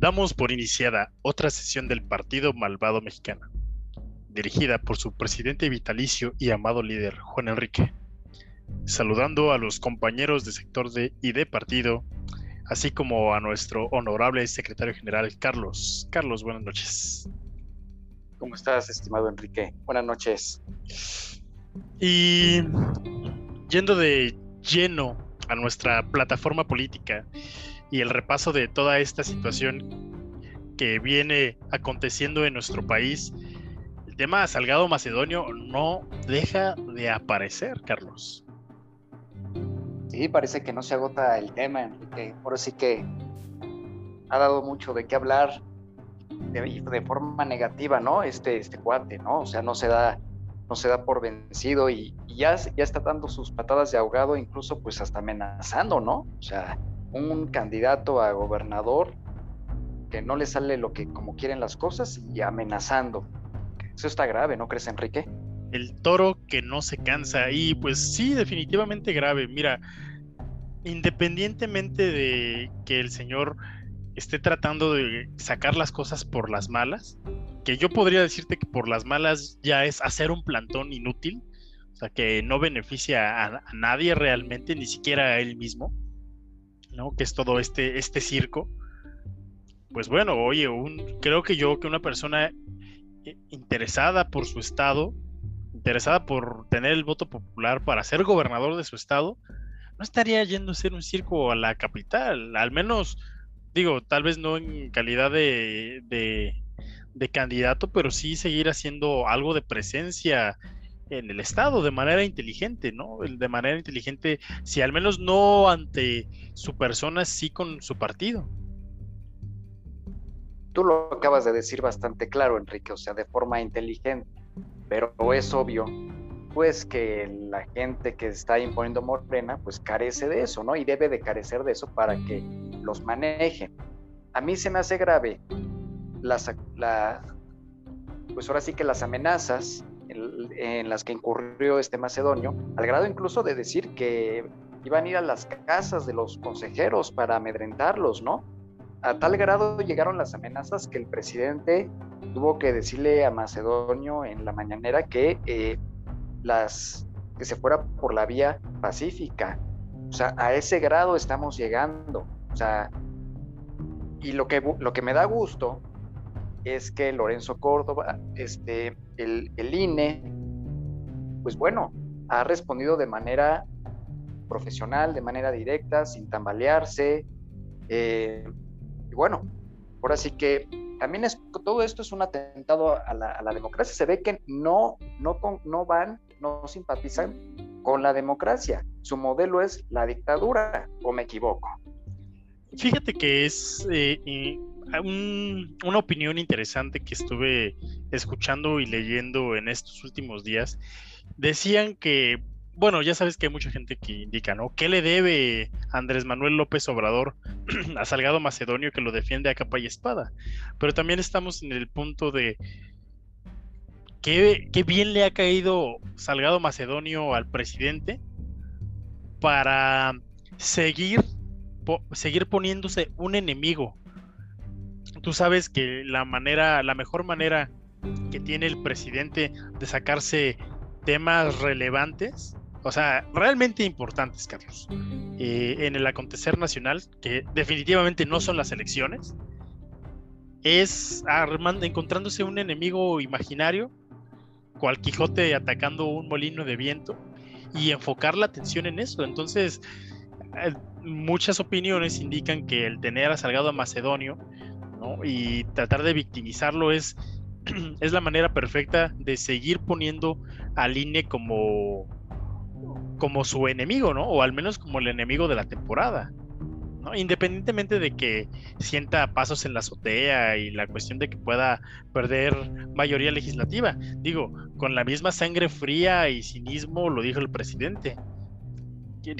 Damos por iniciada otra sesión del Partido Malvado Mexicano, dirigida por su presidente vitalicio y amado líder, Juan Enrique. Saludando a los compañeros de sector de y de partido, así como a nuestro honorable secretario general, Carlos. Carlos, buenas noches. ¿Cómo estás, estimado Enrique? Buenas noches. Y yendo de lleno a nuestra plataforma política y el repaso de toda esta situación que viene aconteciendo en nuestro país, el tema Salgado Macedonio no deja de aparecer, Carlos. Sí, parece que no se agota el tema, Enrique. Ahora sí que ha dado mucho de qué hablar de, de forma negativa, ¿no? Este, este cuate, ¿no? O sea, no se da no se da por vencido y, ya, ya está dando sus patadas de ahogado, incluso pues hasta amenazando, ¿no? O sea, un candidato a gobernador que no le sale lo que como quieren las cosas y amenazando. Eso está grave, ¿no crees, Enrique? El toro que no se cansa y pues sí, definitivamente grave. Mira, independientemente de que el señor esté tratando de sacar las cosas por las malas, que yo podría decirte que por las malas ya es hacer un plantón inútil, o sea, que no beneficia a, nadie realmente, ni siquiera a él mismo, ¿no? Que es todo este, este circo. Pues bueno, oye, un, creo que yo que una persona eh, interesada por su estado, interesada por tener el voto popular para ser gobernador de su estado, no estaría yendo a hacer un circo a la capital, al menos, digo, tal vez no en calidad de de candidato, pero sí seguir haciendo algo de presencia en el Estado de manera inteligente, ¿no? De manera inteligente, si al menos no ante su persona, sí con su partido. Tú lo acabas de decir bastante claro, Enrique, o sea, de forma inteligente, pero es obvio, pues que la gente que está imponiendo Morena, pues carece de eso, ¿no? Y debe de carecer de eso para que los manejen. A mí se me hace grave las, la, pues ahora sí que las amenazas en, las que incurrió este macedonio, al grado incluso de decir que iban a ir a las casas de los consejeros para amedrentarlos, ¿no? A tal grado llegaron las amenazas que el presidente tuvo que decirle a Macedonio en la mañanera que, eh, las, que se fuera por la vía pacífica. O sea, a ese grado estamos llegando. O sea, y lo que, lo que me da gusto es que Lorenzo Córdoba, este, el, INE, pues bueno, ha respondido de manera profesional, de manera directa, sin tambalearse. Eh, y bueno, ahora sí que también es, todo esto es un atentado a la, democracia. Se ve que no, no, no van, no simpatizan con la democracia. Su modelo es la dictadura, o me equivoco. Fíjate que es eh, una opinión interesante que estuve escuchando y leyendo en estos últimos días. Decían que, bueno, ya sabes que hay mucha gente que indica, ¿no? ¿Qué le debe Andrés Manuel López Obrador a Salgado Macedonio que lo defiende a capa y espada? Pero también estamos en el punto de qué, qué bien le ha caído Salgado Macedonio al presidente para seguir seguir poniéndose un enemigo tú sabes que la manera, la mejor manera que tiene el presidente de sacarse temas relevantes, o sea, realmente importantes, Carlos, eh, en el acontecer nacional, que definitivamente no son las elecciones, es armando, encontrándose un enemigo imaginario, cual Quijote atacando un molino de viento, y enfocar la atención en eso. Entonces, eh, muchas opiniones indican que el tener a Salgado a Macedonio y tratar de victimizarlo es, es la manera perfecta de seguir poniendo al INE como, como su enemigo, ¿no? O al menos como el enemigo de la temporada. ¿no? Independientemente de que sienta pasos en la azotea y la cuestión de que pueda perder mayoría legislativa. Digo, con la misma sangre fría y cinismo lo dijo el presidente.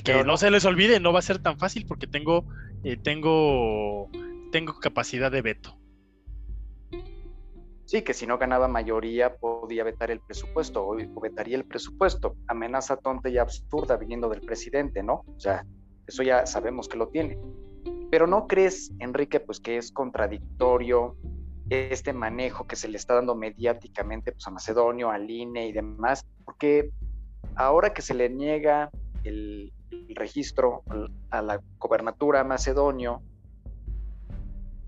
Que, no se les olvide, no va a ser tan fácil porque tengo, eh, tengo tengo capacidad de veto. Sí, que si no ganaba mayoría podía vetar el presupuesto o, vetaría el presupuesto. Amenaza tonta y absurda viniendo del presidente, ¿no? O sea, eso ya sabemos que lo tiene. Pero ¿no crees, Enrique, pues que es contradictorio este manejo que se le está dando mediáticamente pues, a Macedonio, al INE y demás? Porque ahora que se le niega el, registro a la gobernatura Macedonio,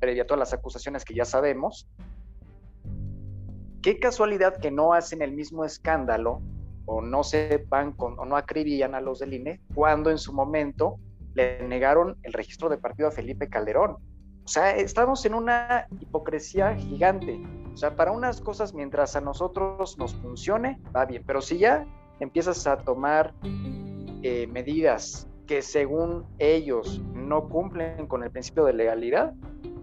previa a todas las acusaciones que ya sabemos, qué casualidad que no hacen el mismo escándalo o no sepan con, o no acribillan a los del INE cuando en su momento le negaron el registro de partido a Felipe Calderón. O sea, estamos en una hipocresía gigante. O sea, para unas cosas, mientras a nosotros nos funcione, va bien. Pero si ya empiezas a tomar eh, medidas que según ellos no cumplen con el principio de legalidad,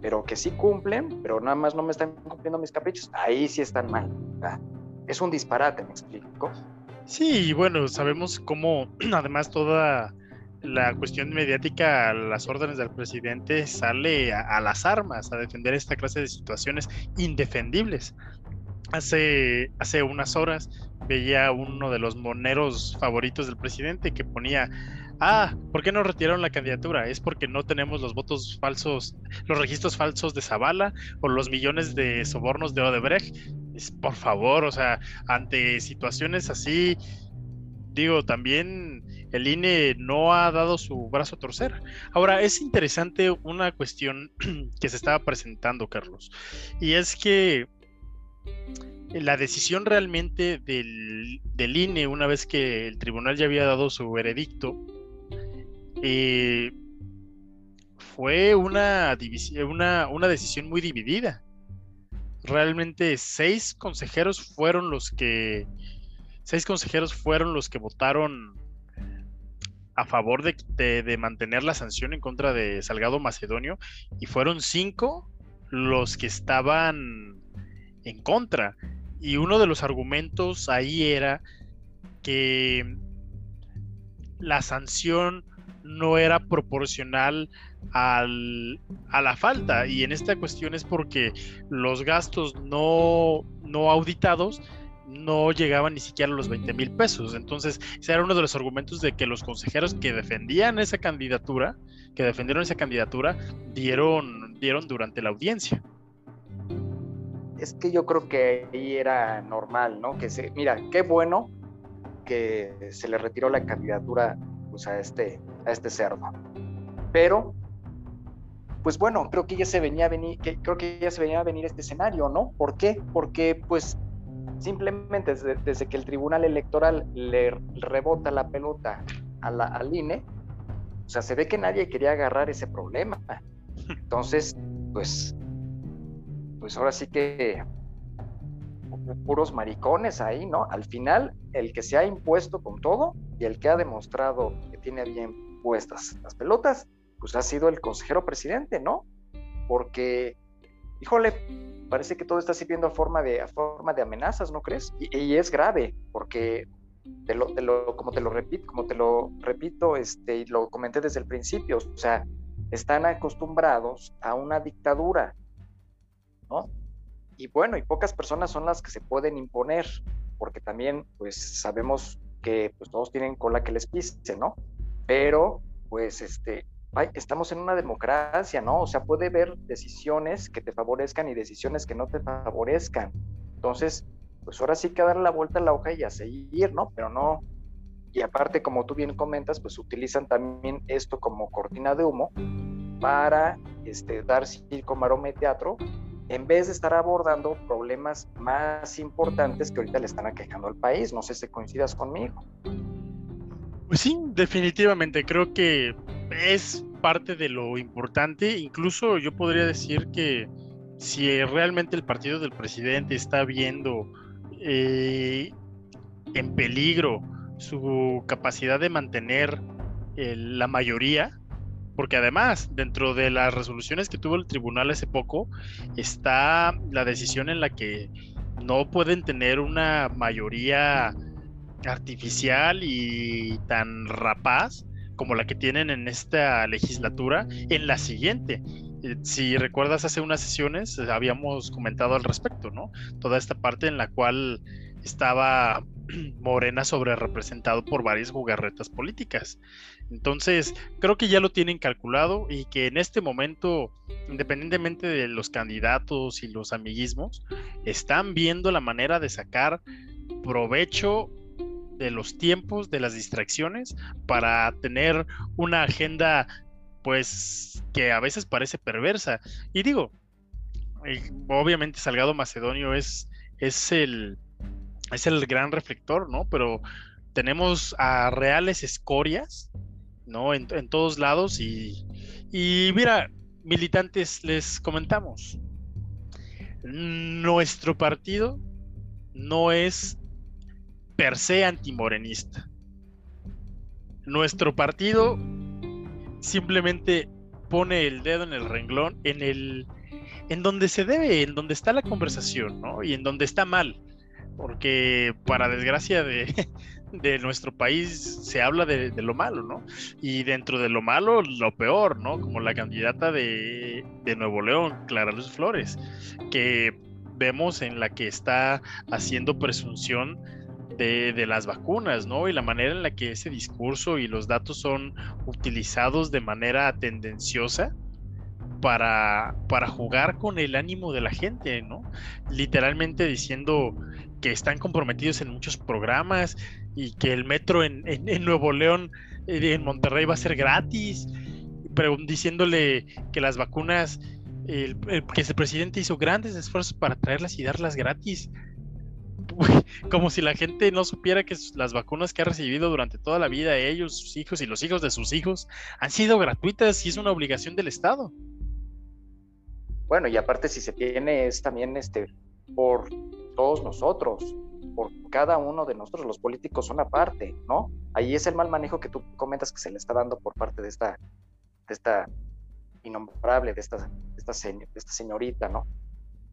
pero que sí cumplen, pero nada más no me están cumpliendo mis caprichos, ahí sí están mal. Es un disparate, me explico. Sí, bueno, sabemos cómo además toda la cuestión mediática las órdenes del presidente sale a, las armas a defender esta clase de situaciones indefendibles. Hace, hace unas horas veía uno de los moneros favoritos del presidente que ponía, ah, ¿por qué no retiraron la candidatura? Es porque no tenemos los votos falsos, los registros falsos de Zavala o los millones de sobornos de Odebrecht. Es, por favor, o sea, ante situaciones así, digo, también el INE no ha dado su brazo a torcer. Ahora, es interesante una cuestión que se estaba presentando, Carlos, y es que la decisión realmente del, INE, una vez que el tribunal ya había dado su veredicto, eh, fue una, una, decisión muy dividida. Realmente seis consejeros fueron los que seis consejeros fueron los que votaron a favor de, mantener la sanción en contra de Salgado Macedonio y fueron cinco los que estaban en contra. Y uno de los argumentos ahí era que la sanción no era proporcional al, a la falta. Y en esta cuestión es porque los gastos no, no auditados no llegaban ni siquiera a los 20 mil pesos. Entonces, ese era uno de los argumentos de que los consejeros que defendían esa candidatura, que defendieron esa candidatura, dieron, dieron durante la audiencia. Es que yo creo que ahí era normal, ¿no? Que se, mira, qué bueno que se le retiró la candidatura pues, a, este, a este cerdo. Pero, pues bueno, creo que ya se venía a venir, que, creo que ya se venía a venir este escenario, ¿no? ¿Por qué? Porque pues Simplemente desde, que el Tribunal Electoral le rebota la pelota a la, al INE, o sea, se ve que nadie quería agarrar ese problema. Entonces, pues, pues ahora sí que puros maricones ahí, ¿no? Al final, el que se ha impuesto con todo y el que ha demostrado que tiene bien puestas las pelotas, pues ha sido el consejero presidente, ¿no? Porque, híjole, parece que todo está sirviendo a forma de, forma de amenazas, ¿no crees? Y, es grave, porque te lo, como te lo repito, como te lo repito, este, y lo comenté desde el principio, o sea, están acostumbrados a una dictadura, ¿no? Y bueno, y pocas personas son las que se pueden imponer, porque también, pues, sabemos que pues, todos tienen cola que les pise, ¿no? Pero, pues, este, estamos en una democracia, ¿no? O sea, puede haber decisiones que te favorezcan y decisiones que no te favorezcan. Entonces, pues ahora sí que dar la vuelta a la hoja y a seguir, ¿no? Pero no. Y aparte, como tú bien comentas, pues utilizan también esto como cortina de humo para este, dar circo, maroma teatro, en vez de estar abordando problemas más importantes que ahorita le están aquejando al país. No sé si coincidas conmigo. Pues sí, definitivamente. Creo que es parte de lo importante. Incluso yo podría decir que si realmente el partido del presidente está viendo eh, en peligro su capacidad de mantener la mayoría, porque además dentro de las resoluciones que tuvo el tribunal hace poco está la decisión en la que no pueden tener una mayoría artificial y tan rapaz como la que tienen en esta legislatura en la siguiente. Eh, si recuerdas hace unas sesiones eh, habíamos comentado al respecto, ¿no? Toda esta parte en la cual estaba Morena sobre representado por varias jugarretas políticas. Entonces, creo que ya lo tienen calculado y que en este momento, independientemente de los candidatos y los amiguismos, están viendo la manera de sacar provecho de los tiempos, de las distracciones, para tener una agenda, pues, que a veces parece perversa. Y digo, eh, obviamente Salgado Macedonio es, es el es el gran reflector, ¿no? Pero tenemos a reales escorias, ¿no? En, todos lados y, y mira, militantes, les comentamos, nuestro partido no es per se antimorenista. Nuestro partido simplemente pone el dedo en el renglón, en el en donde se debe, en donde está la conversación, ¿no? Y en donde está mal porque para desgracia de, nuestro país se habla de, lo malo, ¿no? Y dentro de lo malo, lo peor, ¿no? Como la candidata de, Nuevo León, Clara Luz Flores, que vemos en la que está haciendo presunción de, de, las vacunas, ¿no? Y la manera en la que ese discurso y los datos son utilizados de manera tendenciosa para, para jugar con el ánimo de la gente, ¿no? Literalmente diciendo están comprometidos en muchos programas y que el metro en, Nuevo León, en Monterrey, va a ser gratis, pero diciéndole que las vacunas, que el presidente hizo grandes esfuerzos para traerlas y darlas gratis. Como si la gente no supiera que las vacunas que ha recibido durante toda la vida, ellos, sus hijos y los hijos de sus hijos, han sido gratuitas y es una obligación del Estado. Bueno, y aparte si se tiene es también este por todos nosotros, por cada uno de nosotros, los políticos son aparte, ¿no? Ahí es el mal manejo que tú comentas que se le está dando por parte de esta, de esta innombrable, de esta, esta, esta señorita, ¿no?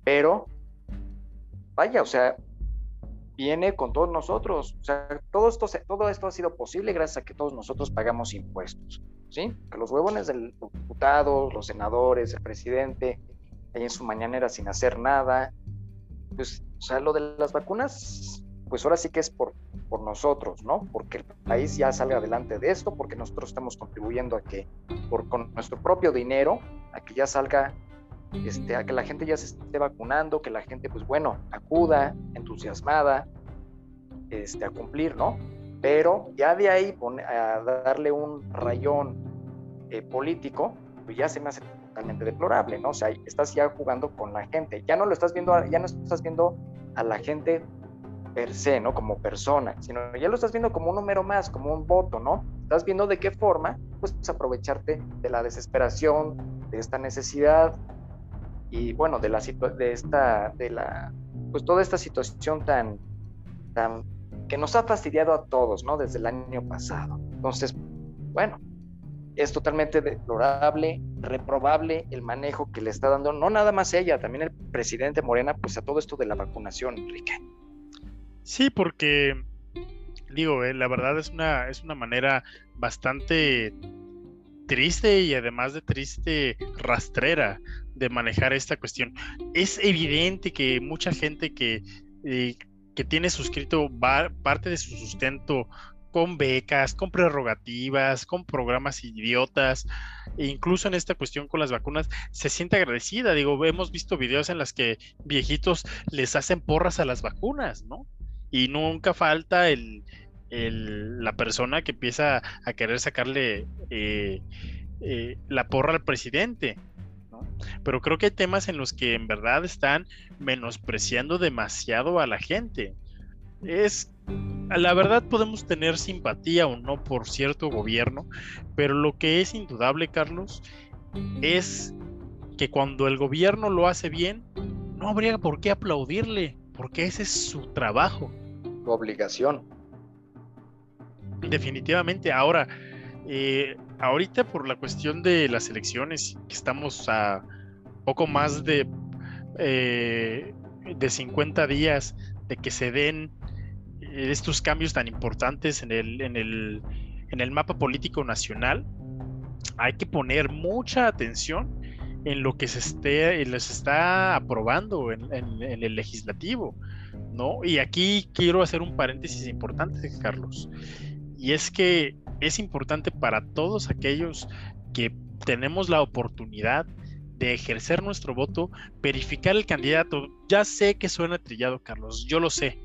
Pero, vaya, o sea, viene con todos nosotros. O sea, todo esto, todo esto ha sido posible gracias a que todos nosotros pagamos impuestos, ¿sí? Que los huevones del diputado, los senadores, el presidente, ahí en su mañanera sin hacer nada. Pues, sea, lo de las vacunas, pues ahora sí que es por, por nosotros, ¿no? Porque el país ya salga adelante de esto, porque nosotros estamos contribuyendo a que, por, con nuestro propio dinero, a que ya salga, este, a que la gente ya se esté vacunando, que la gente, pues bueno, acuda entusiasmada, este, a cumplir, ¿no? Pero ya de ahí a darle un rayón eh, político, pues ya se me hace totalmente deplorable, ¿no? O sea, estás ya jugando con la gente, ya no lo estás viendo, ya no estás viendo a la gente per se, ¿no? Como persona, sino ya lo estás viendo como un número más, como un voto, ¿no? Estás viendo de qué forma, pues, aprovecharte de la desesperación, de esta necesidad y, bueno, de la de esta, de la, pues, toda esta situación tan, tan, que nos ha fastidiado a todos, ¿no? Desde el año pasado. Entonces, bueno, es totalmente deplorable, reprobable el manejo que le está dando, no nada más ella, también el presidente Morena, pues a todo esto de la vacunación, Enrique. Sí, porque digo, eh, la verdad es una, es una manera bastante triste y además de triste, rastrera de manejar esta cuestión. Es evidente que mucha gente que, eh, que tiene suscrito parte de su sustento con becas, con prerrogativas, con programas idiotas, e incluso en esta cuestión con las vacunas, se siente agradecida. Digo, hemos visto videos en las que viejitos les hacen porras a las vacunas, ¿no? Y nunca falta el, la persona que empieza a querer sacarle eh, eh, la porra al presidente. Pero creo que hay temas en los que en verdad están menospreciando demasiado a la gente. Es la verdad podemos tener simpatía o no por cierto gobierno, pero lo que es indudable, Carlos, es que cuando el gobierno lo hace bien, no habría por qué aplaudirle, porque ese es su trabajo. Su obligación. Definitivamente. Ahora, eh, ahorita por la cuestión de las elecciones, que estamos a poco más de, eh, de 50 días de que se den estos cambios tan importantes en el, en el, en el mapa político nacional, hay que poner mucha atención en lo que se esté, les está aprobando en, el legislativo. ¿no? Y aquí quiero hacer un paréntesis importante, Carlos. Y es que es importante para todos aquellos que tenemos la oportunidad de ejercer nuestro voto, verificar el candidato. Ya sé que suena trillado, Carlos, yo lo sé.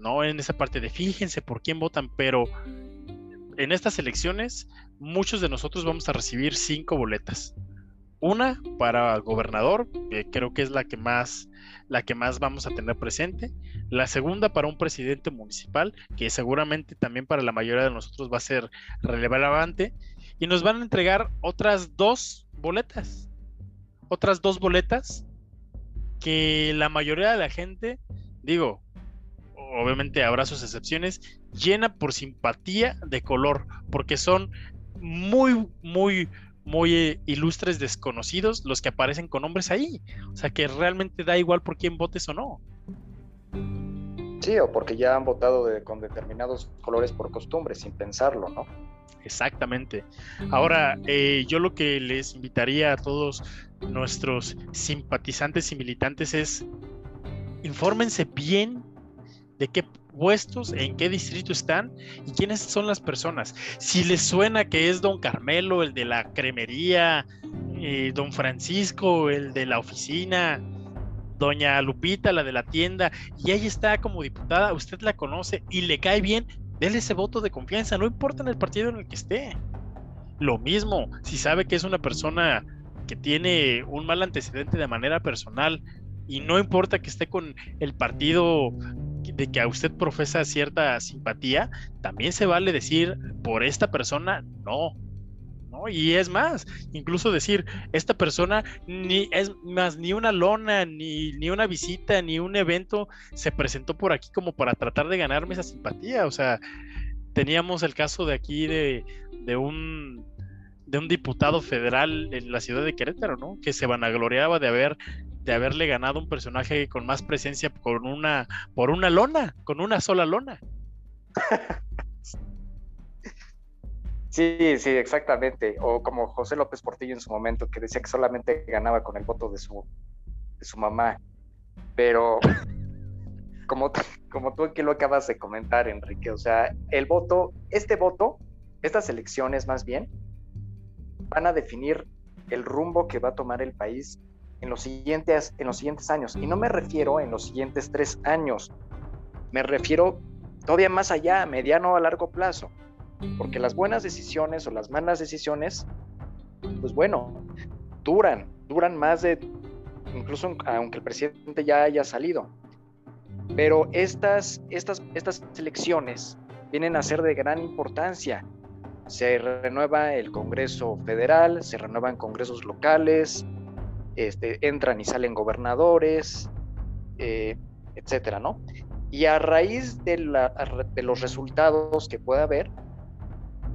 No en esa parte de fíjense por quién votan, pero en estas elecciones muchos de nosotros vamos a recibir cinco boletas. Una para gobernador, que creo que es la que más la que más vamos a tener presente. La segunda para un presidente municipal, que seguramente también para la mayoría de nosotros va a ser relevante. Y nos van a entregar otras dos boletas. Otras dos boletas que la mayoría de la gente, digo, obviamente habrá sus excepciones, llena por simpatía de color, porque son muy, muy, muy eh, ilustres desconocidos los que aparecen con nombres ahí. O sea que realmente da igual por quién votes o no. Sí, o porque ya han votado con determinados colores por costumbre, sin pensarlo, ¿no? Exactamente. Ahora, eh, yo lo que les invitaría a todos nuestros simpatizantes y militantes es infórmense bien de qué puestos, en qué distrito están y quiénes son las personas. Si les suena que es don Carmelo, el de la cremería, eh, don Francisco, el de la oficina, doña Lupita, la de la tienda, y ahí está como diputada, usted la conoce y le cae bien, déle ese voto de confianza, no importa en el partido en el que esté. Lo mismo, si sabe que es una persona que tiene un mal antecedente de manera personal, y no importa que esté con el partido de que a usted profesa cierta simpatía, también se vale decir por esta persona no. ¿no? Y es más, incluso decir, esta persona ni es más ni una lona, ni, ni una visita, ni un evento se presentó por aquí como para tratar de ganarme esa simpatía. O sea, teníamos el caso de aquí de, de un de un diputado federal en la ciudad de Querétaro, ¿no? Que se vanagloriaba de haber de haberle ganado un personaje con más presencia con una, por una lona, con una sola lona. Sí, sí, exactamente. O como José López Portillo en su momento, que decía que solamente ganaba con el voto de su, de su mamá. Pero como, como tú aquí lo acabas de comentar, Enrique, o sea, el voto, este voto, estas elecciones más bien, van a definir el rumbo que va a tomar el país en los siguientes, en los siguientes años. Y no me refiero en los siguientes tres años, me refiero todavía más allá, mediano a largo plazo. Porque las buenas decisiones o las malas decisiones, pues bueno, duran, duran más de, incluso aunque el presidente ya haya salido. Pero estas, estas, estas elecciones vienen a ser de gran importancia. Se renueva el Congreso Federal, se renuevan congresos locales, este, entran y salen gobernadores, eh, etcétera, ¿no? Y a raíz de, los resultados que pueda haber,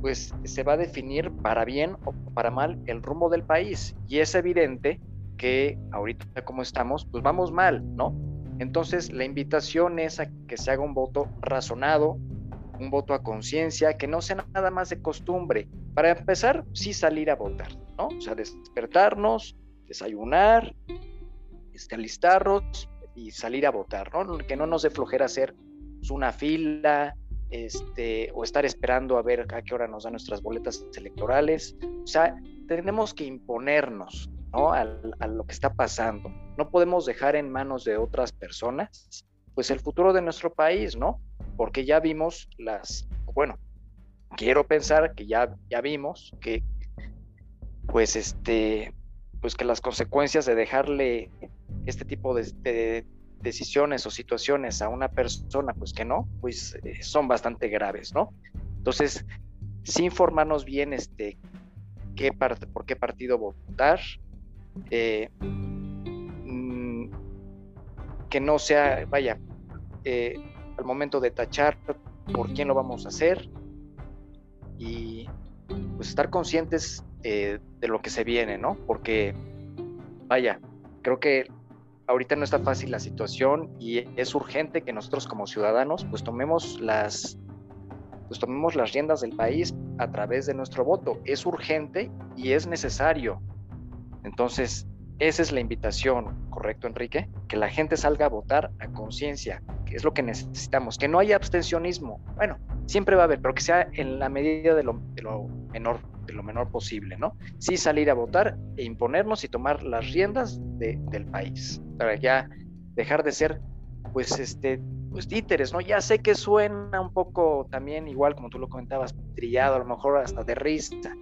pues se va a definir para bien o para mal el rumbo del país. Y es evidente que ahorita como estamos, pues vamos mal, ¿no? Entonces la invitación es a que se haga un voto razonado, un voto a conciencia, que no sea nada más de costumbre. Para empezar, sí salir a votar, ¿no? O sea, despertarnos, desayunar, este, alistarnos y salir a votar, ¿no? Que no nos dé flojera hacer una fila, este, o estar esperando a ver a qué hora nos dan nuestras boletas electorales. O sea, tenemos que imponernos, ¿no? A, lo que está pasando. No podemos dejar en manos de otras personas, pues el futuro de nuestro país, ¿no? Porque ya vimos las, bueno, quiero pensar que ya, ya vimos que, pues, este, pues que las consecuencias de dejarle este tipo de, decisiones o situaciones a una persona, pues que no, pues eh, son bastante graves, ¿no? Entonces, sin informarnos bien este, qué por qué partido votar, eh, mm, que no sea, vaya, eh, al momento de tachar por quién lo vamos a hacer y pues estar conscientes eh, de lo que se viene, ¿no? Porque, vaya, creo que ahorita no está fácil la situación y es urgente que nosotros como ciudadanos pues tomemos las pues tomemos las riendas del país a través de nuestro voto. Es urgente y es necesario. Entonces, esa es la invitación, ¿correcto, Enrique? Que la gente salga a votar a conciencia, que es lo que necesitamos, que no haya abstencionismo. Bueno, siempre va a haber, pero que sea en la medida de lo, menor, de lo menor posible, ¿no? Sí salir a votar e imponernos y tomar las riendas del país, para ya dejar de ser, pues, este, pues títeres, ¿no? Ya sé que suena un poco también igual como tú lo comentabas, trillado, a lo mejor hasta de risa,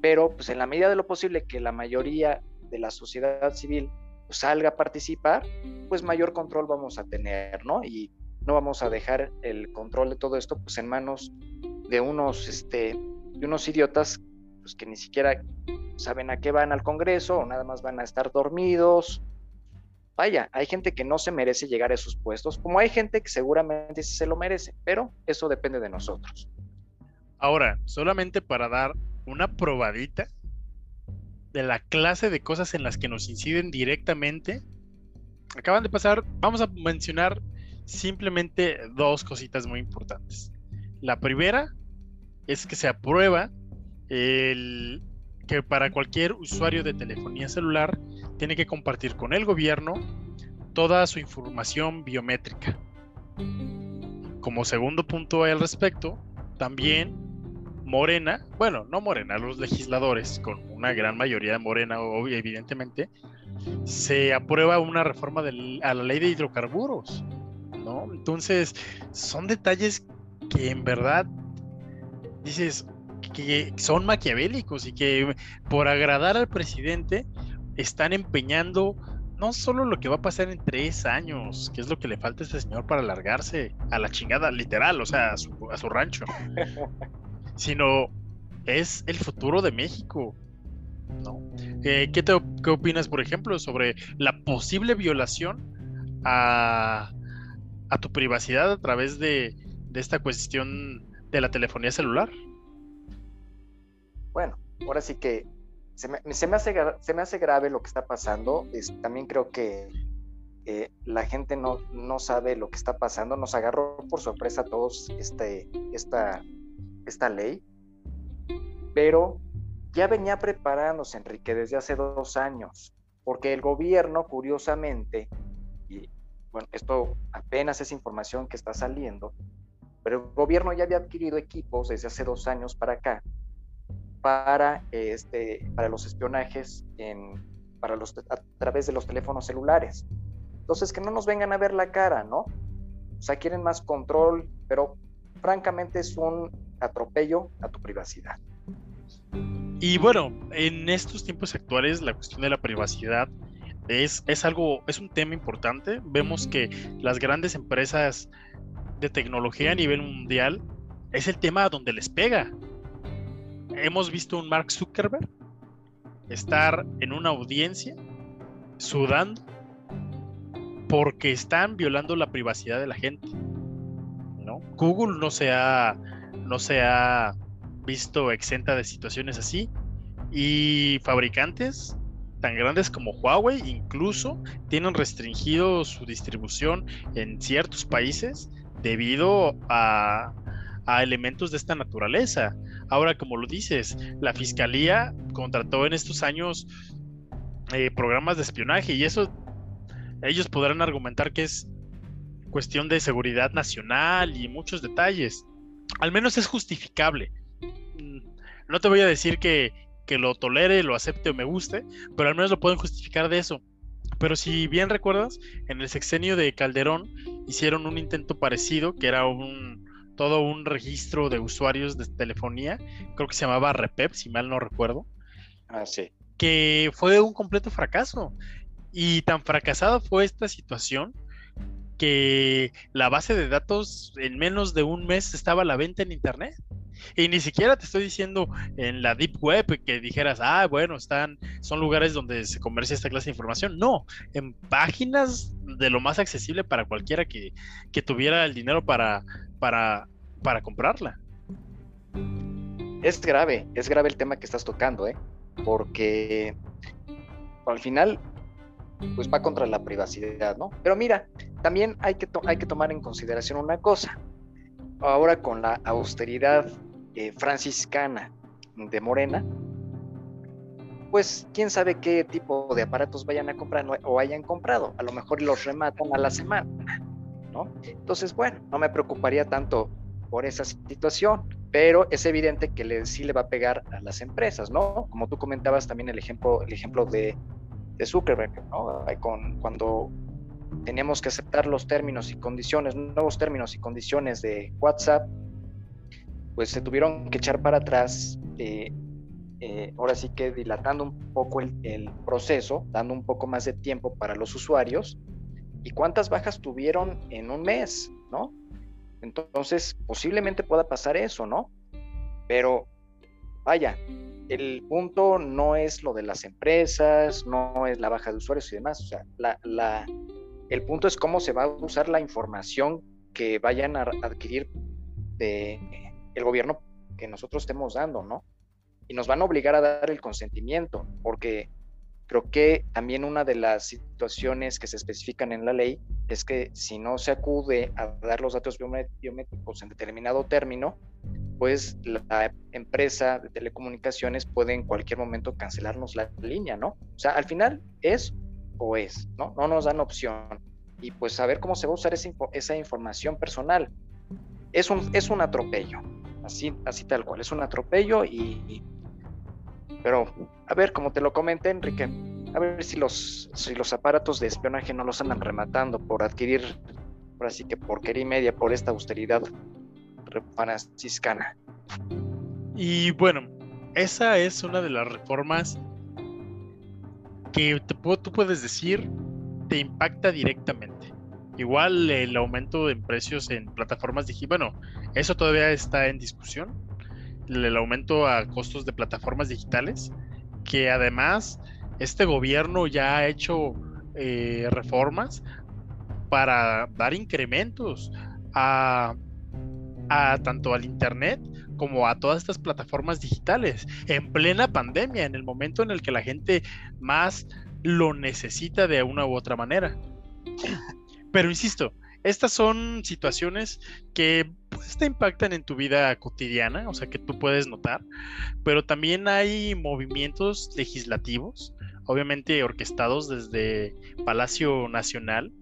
pero pues en la medida de lo posible que la mayoría de la sociedad civil pues, salga a participar, pues mayor control vamos a tener, ¿no? Y no vamos a dejar el control de todo esto pues en manos de unos, este, de unos idiotas pues que ni siquiera saben a qué van al Congreso o nada más van a estar dormidos. Vaya, hay gente que no se merece llegar a esos puestos, como hay gente que seguramente se lo merece, pero eso depende de nosotros. Ahora, solamente para dar una probadita, de la clase de cosas en las que nos inciden directamente, acaban de pasar, vamos a mencionar simplemente dos cositas muy importantes. La primera es que se aprueba el que para cualquier usuario de telefonía celular tiene que compartir con el gobierno toda su información biométrica. Como segundo punto al respecto, también Morena, bueno, no Morena, los legisladores, con una gran mayoría de Morena, evidentemente, se aprueba una reforma a la ley de hidrocarburos, ¿no? Entonces, son detalles que en verdad dices que son maquiavélicos y que por agradar al presidente están empeñando no solo lo que va a pasar en tres años, que es lo que le falta a este señor para largarse a la chingada, literal, o sea, a su, a su rancho, sino es el futuro de México. ¿no? Eh, ¿qué, te, ¿Qué opinas, por ejemplo, sobre la posible violación a, a tu privacidad a través de, de, esta cuestión de la telefonía celular? Bueno, ahora sí que se me, se me, hace, grave lo que está pasando. Es, también creo que eh, la gente no, no sabe lo que está pasando. Nos agarró por sorpresa a todos este, esta esta ley, pero ya venía preparándose, Enrique, desde hace dos años, porque el gobierno, curiosamente, y bueno, esto apenas es información que está saliendo, pero el gobierno ya había adquirido equipos desde hace dos años para acá para, este, para los espionajes en, para los, a través de los teléfonos celulares. Entonces, que no nos vengan a ver la cara, ¿no? O sea, quieren más control, pero francamente es un atropello a tu privacidad. Y bueno, en estos tiempos actuales la cuestión de la privacidad es, es algo, es un tema importante. Vemos que las grandes empresas de tecnología a nivel mundial es el tema donde les pega. Hemos visto un Mark Zuckerberg estar en una audiencia sudando porque están violando la privacidad de la gente. ¿no? Google no se ha no se ha visto exenta de situaciones así. Y fabricantes tan grandes como Huawei incluso tienen restringido su distribución en ciertos países debido a, elementos de esta naturaleza. Ahora, como lo dices, la fiscalía contrató en estos años eh, programas de espionaje y eso ellos podrán argumentar que es cuestión de seguridad nacional y muchos detalles al menos es justificable. Mm, no te voy a decir que, lo tolere, lo acepte o me guste, pero al menos lo pueden justificar de eso. Pero si bien recuerdas, en el sexenio de Calderón hicieron un intento parecido, que era un todo un registro de usuarios de telefonía, creo que se llamaba Repep, si mal no recuerdo. Ah, sí. Que fue un completo fracaso. Y tan fracasada fue esta situación que la base de datos en menos de un mes estaba a la venta en internet. Y ni siquiera te estoy diciendo en la deep web que dijeras, ah, bueno, están, son lugares donde se comercia esta clase de información. No, en páginas de lo más accesible para cualquiera que, que tuviera el dinero para, para, para comprarla. Es grave, es grave el tema que estás tocando, ¿eh? Porque al final pues va contra la privacidad, ¿no? Pero mira, también hay que, hay que tomar en consideración una cosa. Ahora con la austeridad eh, franciscana de Morena, pues quién sabe qué tipo de aparatos vayan a comprar o hayan comprado. A lo mejor los rematan a la semana. ¿No? Entonces, bueno, no me preocuparía tanto por esa situación, pero es evidente que sí le va a pegar a las empresas, ¿no? Como tú comentabas también el ejemplo, el ejemplo de, de Zuckerberg, ¿no? Con, cuando teníamos que aceptar los términos y condiciones, nuevos términos y condiciones de WhatsApp, pues se tuvieron que echar para atrás, eh, eh, ahora sí que dilatando un poco el, proceso, dando un poco más de tiempo para los usuarios. ¿Y cuántas bajas tuvieron en un mes? ¿No? Entonces, posiblemente pueda pasar eso, ¿no? Pero, vaya, el punto no es lo de las empresas, no es la baja de usuarios y demás. O sea, la, el punto es cómo se va a usar la información que vayan a adquirir de el gobierno que nosotros estemos dando, ¿no? Y nos van a obligar a dar el consentimiento, porque Creo que también una de las situaciones que se especifican en la ley es que si no se acude a dar los datos biométricos en determinado término, pues la empresa de telecomunicaciones puede en cualquier momento cancelarnos la línea, ¿no? O sea, al final es o es, ¿no? No nos dan opción. Y pues saber cómo se va a usar esa, esa información personal. Es un, es un atropello, así, así tal cual, es un atropello y pero, a ver, como te lo comenté, Enrique, a ver si los, si los aparatos de espionaje no los andan rematando por adquirir, por así que porquería y media por esta austeridad franciscana. Y bueno, esa es una de las reformas que tú puedes decir te impacta directamente. Igual el aumento en precios en plataformas digitales, bueno, eso todavía está en discusión, el aumento a costos de plataformas digitales, que además este gobierno ya ha hecho eh, reformas para dar incrementos a, a tanto al Internet como a todas estas plataformas digitales en plena pandemia, en el momento en el que la gente más lo necesita de una u otra manera. Pero insisto, estas son situaciones que pues, te impactan en tu vida cotidiana, o sea, que tú puedes notar, pero también hay movimientos legislativos, obviamente orquestados desde Palacio Nacional,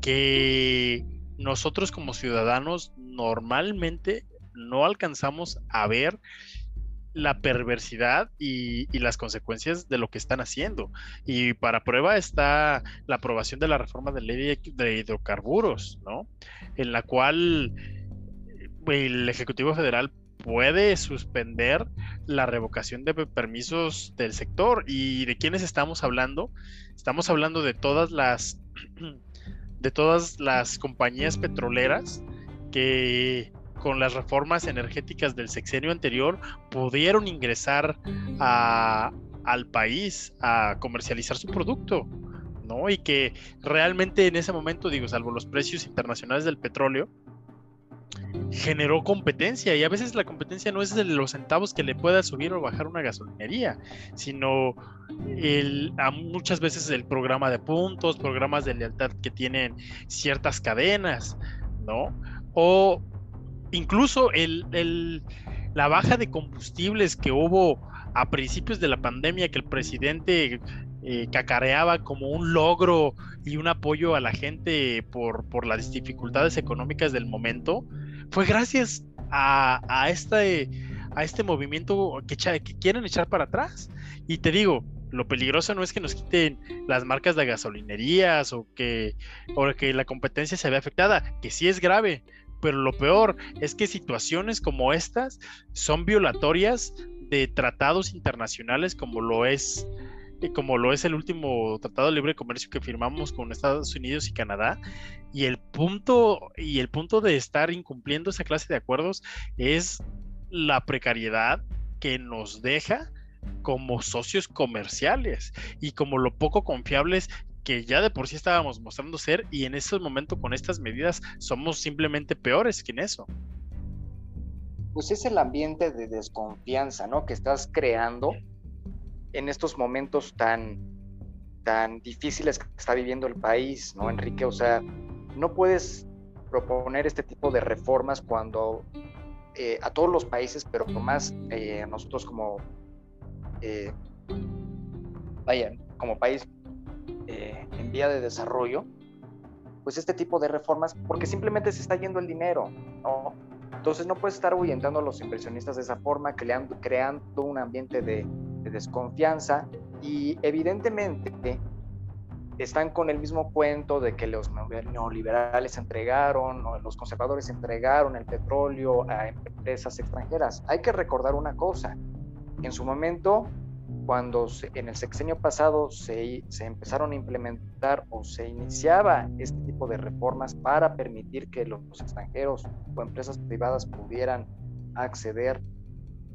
que nosotros como ciudadanos normalmente no alcanzamos a ver la perversidad y, las consecuencias de lo que están haciendo. Y para prueba está la aprobación de la reforma de ley de, hidrocarburos, ¿no? En la cual eh, el Ejecutivo Federal puede suspender la revocación de permisos del sector. ¿Y de quiénes estamos hablando? Estamos hablando de todas las de todas las compañías petroleras que con las reformas energéticas del sexenio anterior pudieron ingresar al país a comercializar su producto, ¿no? Y que realmente en ese momento, digo, salvo los precios internacionales del petróleo, generó competencia y a veces la competencia no es de los centavos que le pueda subir o bajar una gasolinería, sino el, a muchas veces el programa de puntos, programas de lealtad que tienen ciertas cadenas, ¿no? O incluso el, la baja de combustibles que hubo a principios de la pandemia, que el presidente eh, cacareaba como un logro y un apoyo a la gente por, las dificultades económicas del momento, fue gracias a, este, movimiento que, quieren echar para atrás. Y te digo, lo peligroso no es que nos quiten las marcas de gasolinerías o que la competencia se vea afectada, que sí es grave, pero lo peor es que situaciones como estas son violatorias de tratados internacionales como lo es eh, como lo es el último tratado de libre comercio que firmamos con Estados Unidos y Canadá. Y el punto y el punto de estar incumpliendo esa clase de acuerdos es la precariedad que nos deja como socios comerciales y como lo poco confiables que ya de por sí estábamos mostrando ser y en ese momento con estas medidas somos simplemente peores que en eso. Pues es el ambiente de desconfianza, ¿no? Que estás creando en estos momentos tan, tan difíciles que está viviendo el país, ¿no, Enrique? O sea, no puedes proponer este tipo de reformas cuando eh, a todos los países, pero más eh, a nosotros como, eh, como país eh, en vía de desarrollo, pues este tipo de reformas porque simplemente se está yendo el dinero, ¿no? Entonces no puedes estar ahuyentando a los inversionistas de esa forma, creando, creando un ambiente de desconfianza y evidentemente están con el mismo cuento de que los neoliberales entregaron, los conservadores entregaron el petróleo a empresas extranjeras. Hay que recordar una cosa, en su momento, cuando en el sexenio pasado se, se empezaron a implementar o se iniciaba este tipo de reformas para permitir que los extranjeros o empresas privadas pudieran acceder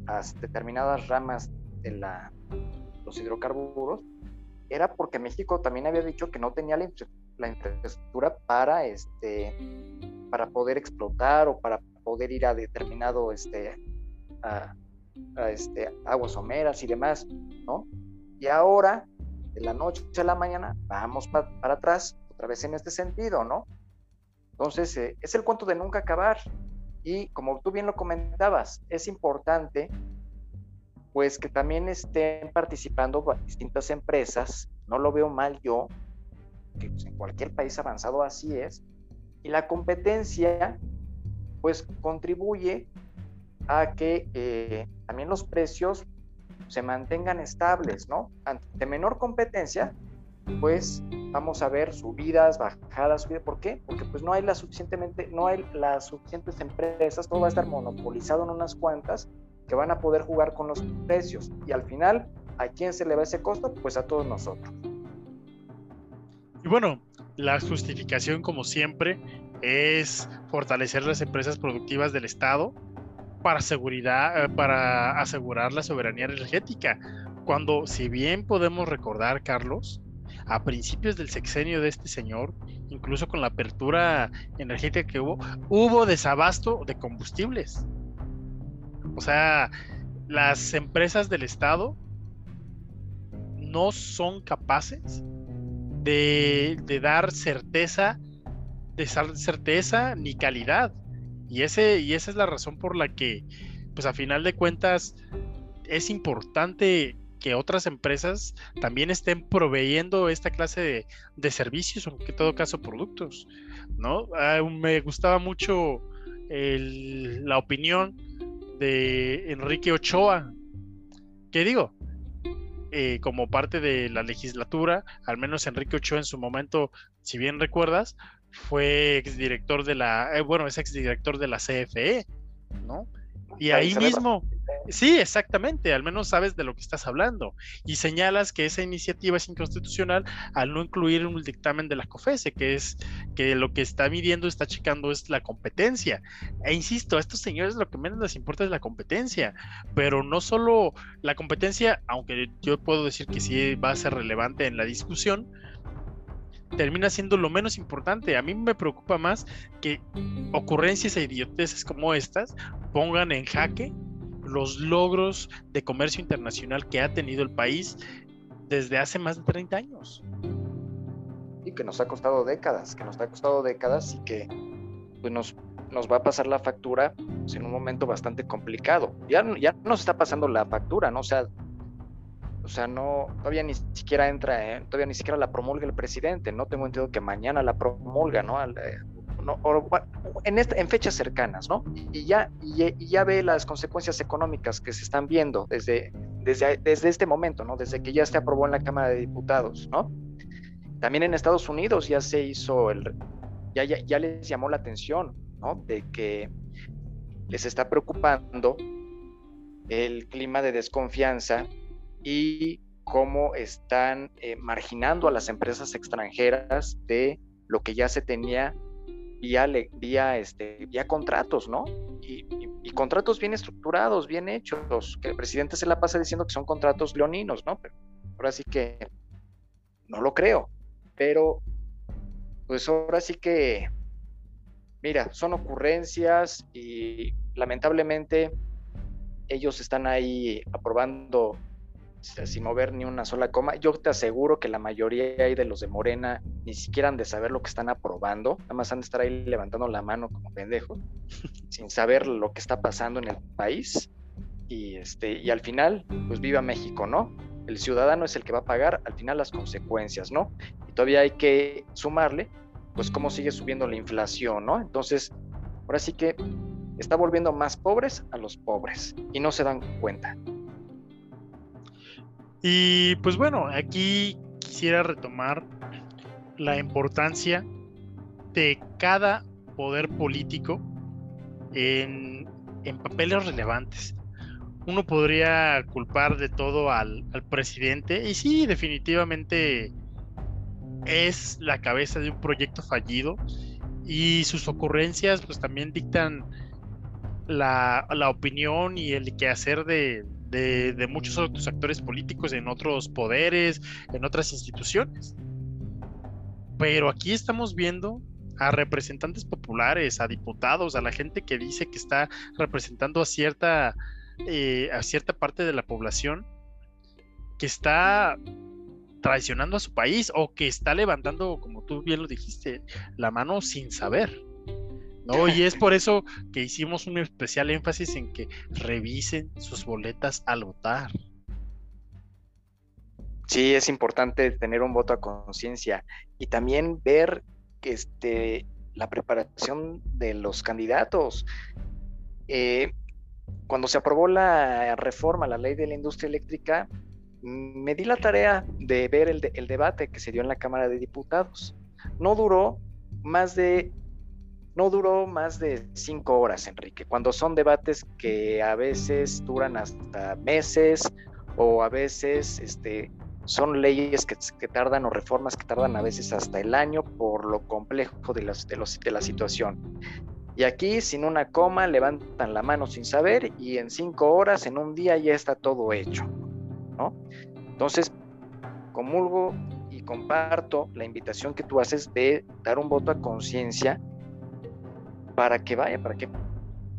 a determinadas ramas de los hidrocarburos, era porque México también había dicho que no tenía la, infraestructura para, este, para poder explotar o para poder ir a determinado este, este, aguas someras y demás, ¿no? Y ahora, de la noche a la mañana, vamos para atrás, otra vez en este sentido, ¿no? Entonces, eh, es el cuento de nunca acabar. Y como tú bien lo comentabas, es importante pues que también estén participando distintas empresas, no lo veo mal yo, que pues, en cualquier país avanzado así es, y la competencia pues contribuye a que eh, también los precios se mantengan estables, ¿no? Ante menor competencia, pues vamos a ver subidas, bajadas, subidas. ¿Por qué? Porque pues no hay la suficientemente, no hay las suficientes empresas, todo va a estar monopolizado en unas cuantas que van a poder jugar con los precios. Y al final, ¿a quién se le va ese costo? Pues a todos nosotros. Y bueno, la justificación, como siempre, es fortalecer las empresas productivas del Estado para, seguridad, eh, para asegurar la soberanía energética. Cuando, si bien podemos recordar, Carlos, a principios del sexenio de este señor, incluso con la apertura energética que hubo, hubo desabasto de combustibles. O sea, las empresas del Estado no son capaces de, dar certeza, de certeza ni calidad. Y, ese, y esa es la razón por la que, pues a final de cuentas, es importante que otras empresas también estén proveyendo esta clase de, servicios, o en todo caso productos, ¿no? Ah, me gustaba mucho la opinión de Enrique Ochoa, que digo, eh, como parte de la legislatura, al menos Enrique Ochoa en su momento, si bien recuerdas, fue exdirector de la, eh, bueno, es exdirector de la CFE, ¿no? Y ahí mismo, sí, exactamente, al menos sabes de lo que estás hablando. Y señalas que esa iniciativa es inconstitucional al no incluir un dictamen de la COFESE, que es que lo que está midiendo, está checando es la competencia. E insisto, a estos señores lo que menos les importa es la competencia, pero no solo la competencia, aunque yo puedo decir que sí va a ser relevante en la discusión, termina siendo lo menos importante. A mí me preocupa más que ocurrencias e idioteces como estas pongan en jaque los logros de comercio internacional que ha tenido el país desde hace más de 30 años. Y que nos ha costado décadas, que nos ha costado décadas y que pues, nos, nos va a pasar la factura pues, en un momento bastante complicado. Ya, ya nos está pasando la factura, ¿no? Sea, o sea, no, todavía ni siquiera entra, ¿eh? todavía ni siquiera la promulga el presidente, no tengo entendido que mañana la promulga, ¿no? Eh, en, en fechas cercanas, ¿no? Y ya, y, ya ve las consecuencias económicas que se están viendo desde, desde, desde este momento, ¿no? Desde que ya se aprobó en la Cámara de Diputados, ¿no? También en Estados Unidos ya se hizo el, ya, ya, ya les llamó la atención, ¿no? De que les está preocupando el clima de desconfianza y cómo están eh, marginando a las empresas extranjeras de lo que ya se tenía vía, vía, este, vía contratos, ¿no? Y, contratos bien estructurados, bien hechos, que el presidente se la pasa diciendo que son contratos leoninos, ¿no? Pero ahora sí que no lo creo, pero pues ahora sí que, mira, son ocurrencias y lamentablemente ellos están ahí aprobando sin mover ni una sola coma. Yo te aseguro que la mayoría de los de Morena ni siquiera han de saber lo que están aprobando, nada más han de estar ahí levantando la mano como pendejos, sin saber lo que está pasando en el país. Y, este, y al final, pues viva México, ¿no? El ciudadano es el que va a pagar al final las consecuencias, ¿no? Y todavía hay que sumarle pues cómo sigue subiendo la inflación, ¿no? Entonces, ahora sí que está volviendo más pobres a los pobres y no se dan cuenta. Y pues bueno, aquí quisiera retomar la importancia de cada poder político en, papeles relevantes. Uno podría culpar de todo al, al presidente y sí, definitivamente es la cabeza de un proyecto fallido y sus ocurrencias pues también dictan la, opinión y el quehacer de, de, muchos otros actores políticos en otros poderes, en otras instituciones. Pero aquí estamos viendo a representantes populares, a diputados, a la gente que dice que está representando a cierta, eh, a cierta parte de la población, que está traicionando a su país o que está levantando, como tú bien lo dijiste, la mano sin saber. ¿No? Y es por eso que hicimos un especial énfasis en que revisen sus boletas al votar. Sí, es importante tener un voto a conciencia y también ver que este, la preparación de los candidatos. Eh, cuando se aprobó la reforma, la ley de la industria eléctrica, me di la tarea de ver el, el, debate que se dio en la Cámara de Diputados. No duró más de no duró más de cinco horas, Enrique, cuando son debates que a veces duran hasta meses o a veces este, son leyes que, tardan o reformas que tardan a veces hasta el año por lo complejo de, los, de la situación. Y aquí, sin una coma, levantan la mano sin saber y en cinco horas, en un día, ya está todo hecho. Entonces, comulgo y comparto la invitación que tú haces de dar un voto a conciencia para que vaya, para que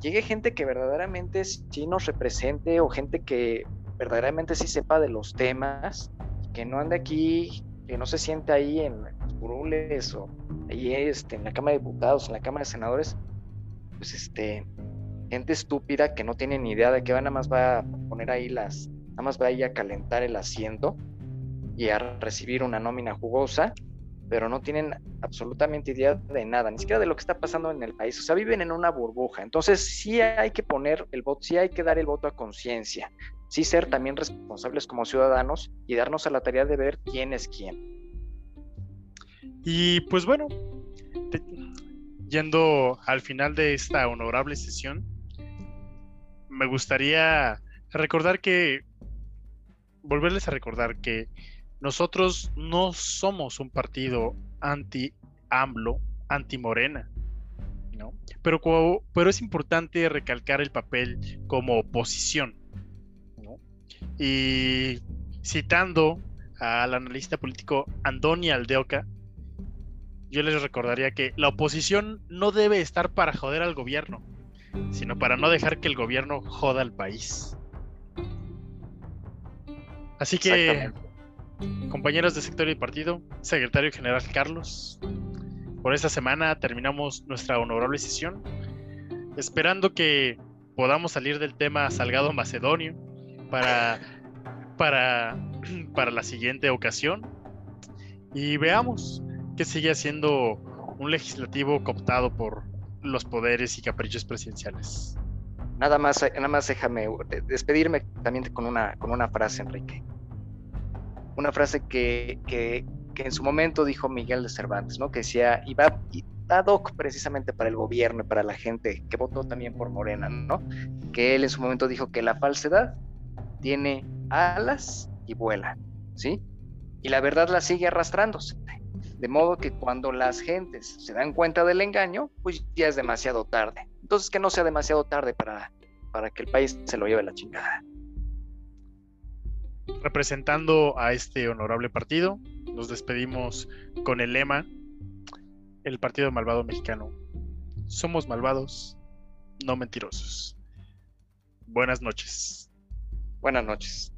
llegue gente que verdaderamente sí nos represente o gente que verdaderamente sí sepa de los temas, que no ande aquí, que no se siente ahí en los curules o ahí este, en la Cámara de Diputados, en la Cámara de Senadores, pues este, gente estúpida que no tiene ni idea de que va, nada más va a poner ahí las, nada más va a ir a calentar el asiento y a recibir una nómina jugosa pero no tienen absolutamente idea de nada, ni siquiera de lo que está pasando en el país. O sea, viven en una burbuja. Entonces, sí hay que poner el voto, sí hay que dar el voto a conciencia, sí ser también responsables como ciudadanos y darnos a la tarea de ver quién es quién. Y pues bueno, yendo al final de esta honorable sesión, me gustaría recordar que, volverles a recordar que nosotros no somos un partido anti-AMLO, anti-Morena, ¿no? Pero, pero es importante recalcar el papel como oposición, ¿no? Y citando al analista político Andoni Aldeoca, yo les recordaría que la oposición no debe estar para joder al gobierno, sino para no dejar que el gobierno joda al país. Así que compañeros de sector y partido, secretario general Carlos, por esta semana terminamos nuestra honorable sesión, esperando que podamos salir del tema Salgado Macedonio para, para, para la siguiente ocasión y veamos qué sigue siendo un legislativo cooptado por los poderes y caprichos presidenciales. Nada más, nada más déjame despedirme también con una, con una frase, Enrique una frase que, que, en su momento dijo Miguel de Cervantes, ¿no? Que decía, y va, y doc precisamente para el gobierno y para la gente que votó también por Morena, ¿no? Que él en su momento dijo que la falsedad tiene alas y vuela, ¿sí? Y la verdad la sigue arrastrándose. De modo que cuando las gentes se dan cuenta del engaño, pues ya es demasiado tarde. Entonces que no sea demasiado tarde para, para que el país se lo lleve la chingada representando a este honorable partido, nos despedimos con el lema, el Partido Malvado Mexicano. Somos malvados, no mentirosos. Buenas noches. Buenas noches.